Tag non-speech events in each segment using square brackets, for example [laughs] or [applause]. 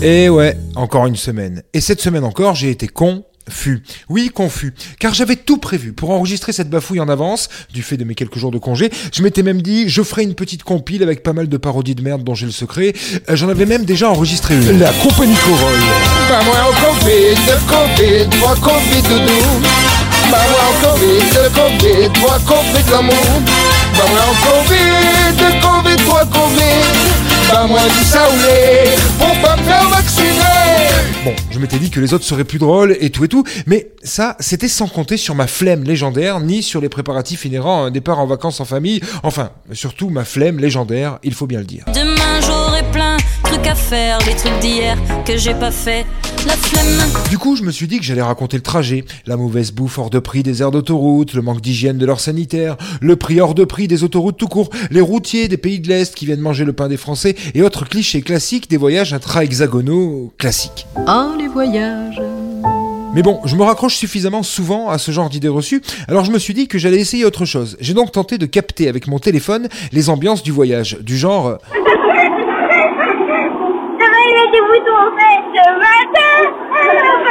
Et ouais, encore une semaine. Et cette semaine encore, j'ai été con. Fut. Oui, confus. Car j'avais tout prévu pour enregistrer cette bafouille en avance, du fait de mes quelques jours de congé. Je m'étais même dit, je ferai une petite compile avec pas mal de parodies de merde dont j'ai le secret. Euh, J'en avais même déjà enregistré une. La compagnie Corolle. Pas moi en Covid, Covid, moi Covid doudou. Pas moi en Covid, Covid, moi Covid l'amour. Pas moi en Covid, Covid, moi Covid. Pas moi du saoulé, Bon, je m'étais dit que les autres seraient plus drôles et tout et tout, mais ça, c'était sans compter sur ma flemme légendaire, ni sur les préparatifs inhérents à un départ en vacances en famille. Enfin, surtout ma flemme légendaire, il faut bien le dire. Trucs à faire, des trucs d'hier que j'ai pas fait. La flemme. Du coup, je me suis dit que j'allais raconter le trajet, la mauvaise bouffe hors de prix des aires d'autoroute, le manque d'hygiène de leurs sanitaires, le prix hors de prix des autoroutes tout court, les routiers des pays de l'Est qui viennent manger le pain des Français et autres clichés classiques des voyages intra-hexagonaux classiques. Oh, les voyages. Mais bon, je me raccroche suffisamment souvent à ce genre d'idées reçues, alors je me suis dit que j'allais essayer autre chose. J'ai donc tenté de capter avec mon téléphone les ambiances du voyage, du genre... euh, Demain, il est des boutons en fait.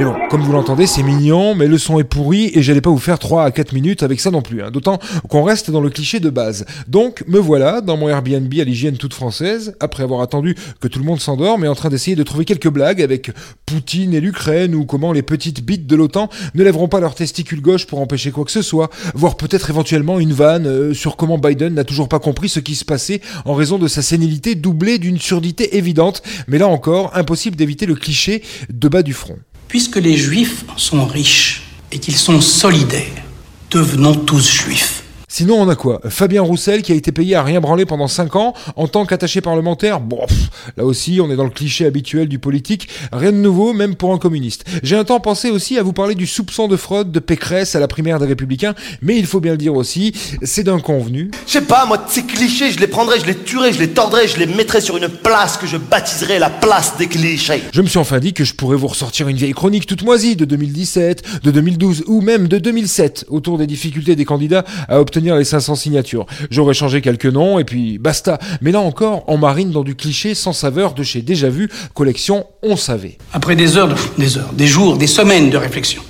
Mais bon, comme vous l'entendez, c'est mignon, mais le son est pourri et j'allais pas vous faire 3 à 4 minutes avec ça non plus. hein. D'autant qu'on reste dans le cliché de base. Donc, me voilà dans mon Airbnb à l'hygiène toute française, après avoir attendu que tout le monde s'endort, mais en train d'essayer de trouver quelques blagues avec Poutine et l'Ukraine ou comment les petites bites de l'OTAN ne lèveront pas leur testicule gauche pour empêcher quoi que ce soit, voire peut-être éventuellement une vanne euh, sur comment Biden n'a toujours pas compris ce qui se passait en raison de sa sénilité doublée d'une surdité évidente. Mais là encore, impossible d'éviter le cliché de bas du front. Puisque les juifs sont riches et qu'ils sont solidaires, devenons tous juifs. Sinon, on a quoi? Fabien Roussel qui a été payé à rien branler pendant 5 ans en tant qu'attaché parlementaire. Bon, pff, là aussi, on est dans le cliché habituel du politique. Rien de nouveau, même pour un communiste. J'ai un temps pensé aussi à vous parler du soupçon de fraude de Pécresse à la primaire des Républicains, mais il faut bien le dire aussi, c'est d'un convenu. Je sais pas, moi, de ces clichés, je les prendrais, je les tuerais, je les tordrais, je les mettrais sur une place que je baptiserais la place des clichés. Je me suis enfin dit que je pourrais vous ressortir une vieille chronique toute moisie de 2017, de 2012 ou même de 2007 autour des difficultés des candidats à obtenir les 500 signatures. J'aurais changé quelques noms et puis basta. Mais là encore, on marine dans du cliché sans saveur de chez Déjà Vu, collection On savait. Après des heures, de, des heures, des jours, des semaines de réflexion,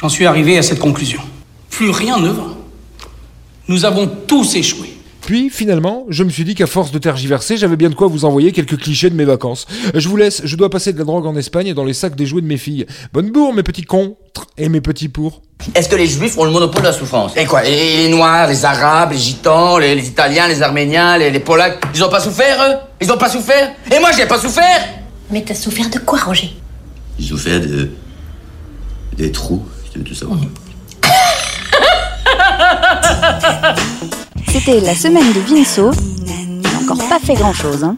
j'en suis arrivé à cette conclusion. Plus rien ne va. Nous avons tous échoué. Puis finalement, je me suis dit qu'à force de tergiverser, j'avais bien de quoi vous envoyer quelques clichés de mes vacances. Je vous laisse, je dois passer de la drogue en Espagne et dans les sacs des jouets de mes filles. Bonne bourre, mes petits cons et mes petits pour. Est-ce que les juifs ont le monopole de la souffrance? Et quoi? Et Les noirs, les arabes, les gitans, les, les italiens, les arméniens, les, les polacs, ils ont pas souffert eux? Ils ont pas souffert? Et moi j'ai pas souffert Mais t'as souffert de quoi, Roger? Ils ont fait de... des trous, si tu veux tout savoir. [laughs] C'était la semaine de. Il n'a encore pas fait grand chose. Hein.